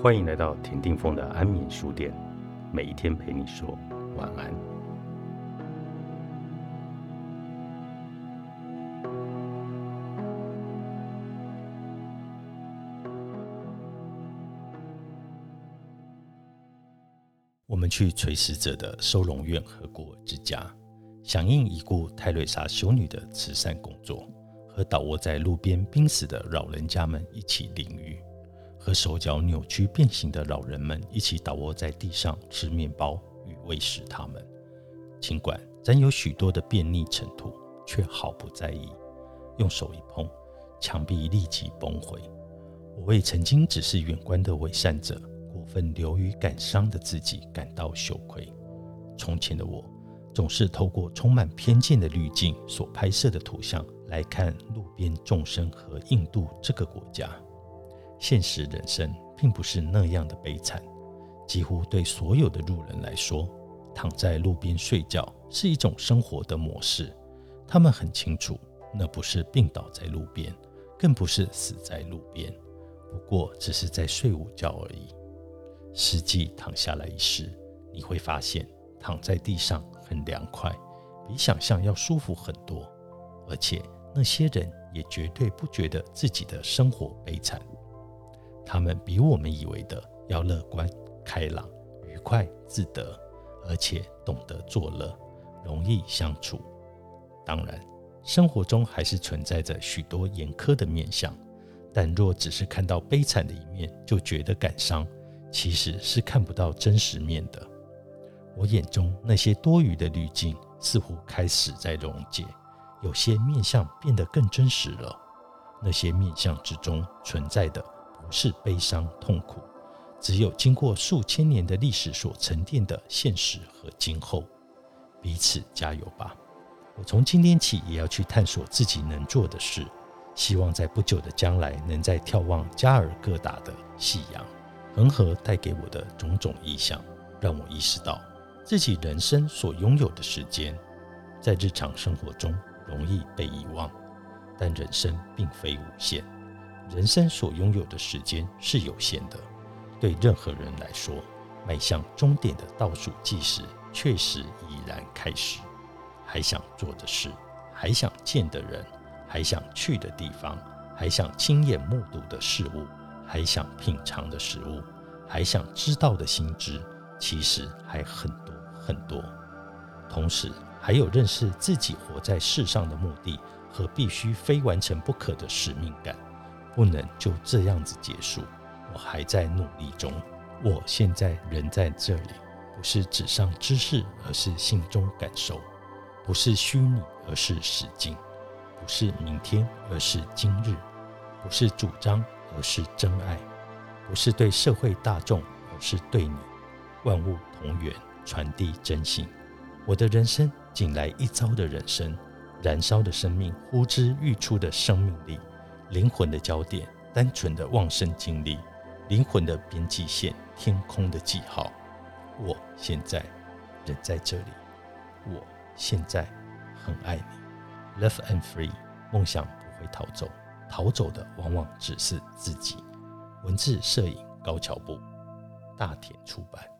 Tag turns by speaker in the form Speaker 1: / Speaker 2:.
Speaker 1: 欢迎来到田定峰的安眠书店，每一天陪你说晚安。我们去垂死者的收容院和孤儿之家，响应已故泰瑞莎修女的慈善工作，和倒卧在路边濒死的老人家们一起淋雨。和手脚扭曲变形的老人们一起倒卧在地上吃面包与喂食他们，尽管沾有许多的便利尘土，却毫不在意。用手一碰，墙壁立即崩毁。我为曾经只是远观的伪善者，过分流于感伤的自己感到羞愧。从前的我，总是透过充满偏见的滤镜所拍摄的图像来看路边众生和印度这个国家。现实人生并不是那样的悲惨，几乎对所有的路人来说，躺在路边睡觉是一种生活的模式。他们很清楚，那不是病倒在路边，更不是死在路边，不过只是在睡午觉而已。实际躺下来一试，你会发现，躺在地上很凉快，比想象要舒服很多，而且那些人也绝对不觉得自己的生活悲惨。他们比我们以为的要乐观、开朗、愉快、自得，而且懂得作乐，容易相处。当然，生活中还是存在着许多严苛的面相，但若只是看到悲惨的一面就觉得感伤，其实是看不到真实面的。我眼中那些多余的滤镜似乎开始在溶解，有些面相变得更真实了。那些面相之中存在的。是悲伤痛苦，只有经过数千年的历史所沉淀的现实和今后。彼此加油吧！我从今天起也要去探索自己能做的事，希望在不久的将来能在眺望加尔各答的夕阳，恒河带给我的种种意象，让我意识到自己人生所拥有的时间，在日常生活中容易被遗忘，但人生并非无限。人生所拥有的时间是有限的，对任何人来说，迈向终点的倒数计时确实已然开始。还想做的事，还想见的人，还想去的地方，还想亲眼目睹的事物，还想品尝的食物，还想知道的心知，其实还很多很多。同时，还有认识自己活在世上的目的和必须非完成不可的使命感。不能就这样子结束，我还在努力中。我现在人在这里，不是纸上知识，而是心中感受；不是虚拟，而是实境；不是明天，而是今日；不是主张，而是真爱；不是对社会大众，而是对你。万物同源，传递真心。我的人生，仅来一遭的人生，燃烧的生命，呼之欲出的生命力。灵魂的焦点，单纯的旺盛精力，灵魂的边际线，天空的记号。我现在人在这里，我现在很爱你。Love and free，梦想不会逃走，逃走的往往只是自己。文字、摄影，高桥部，大田出版。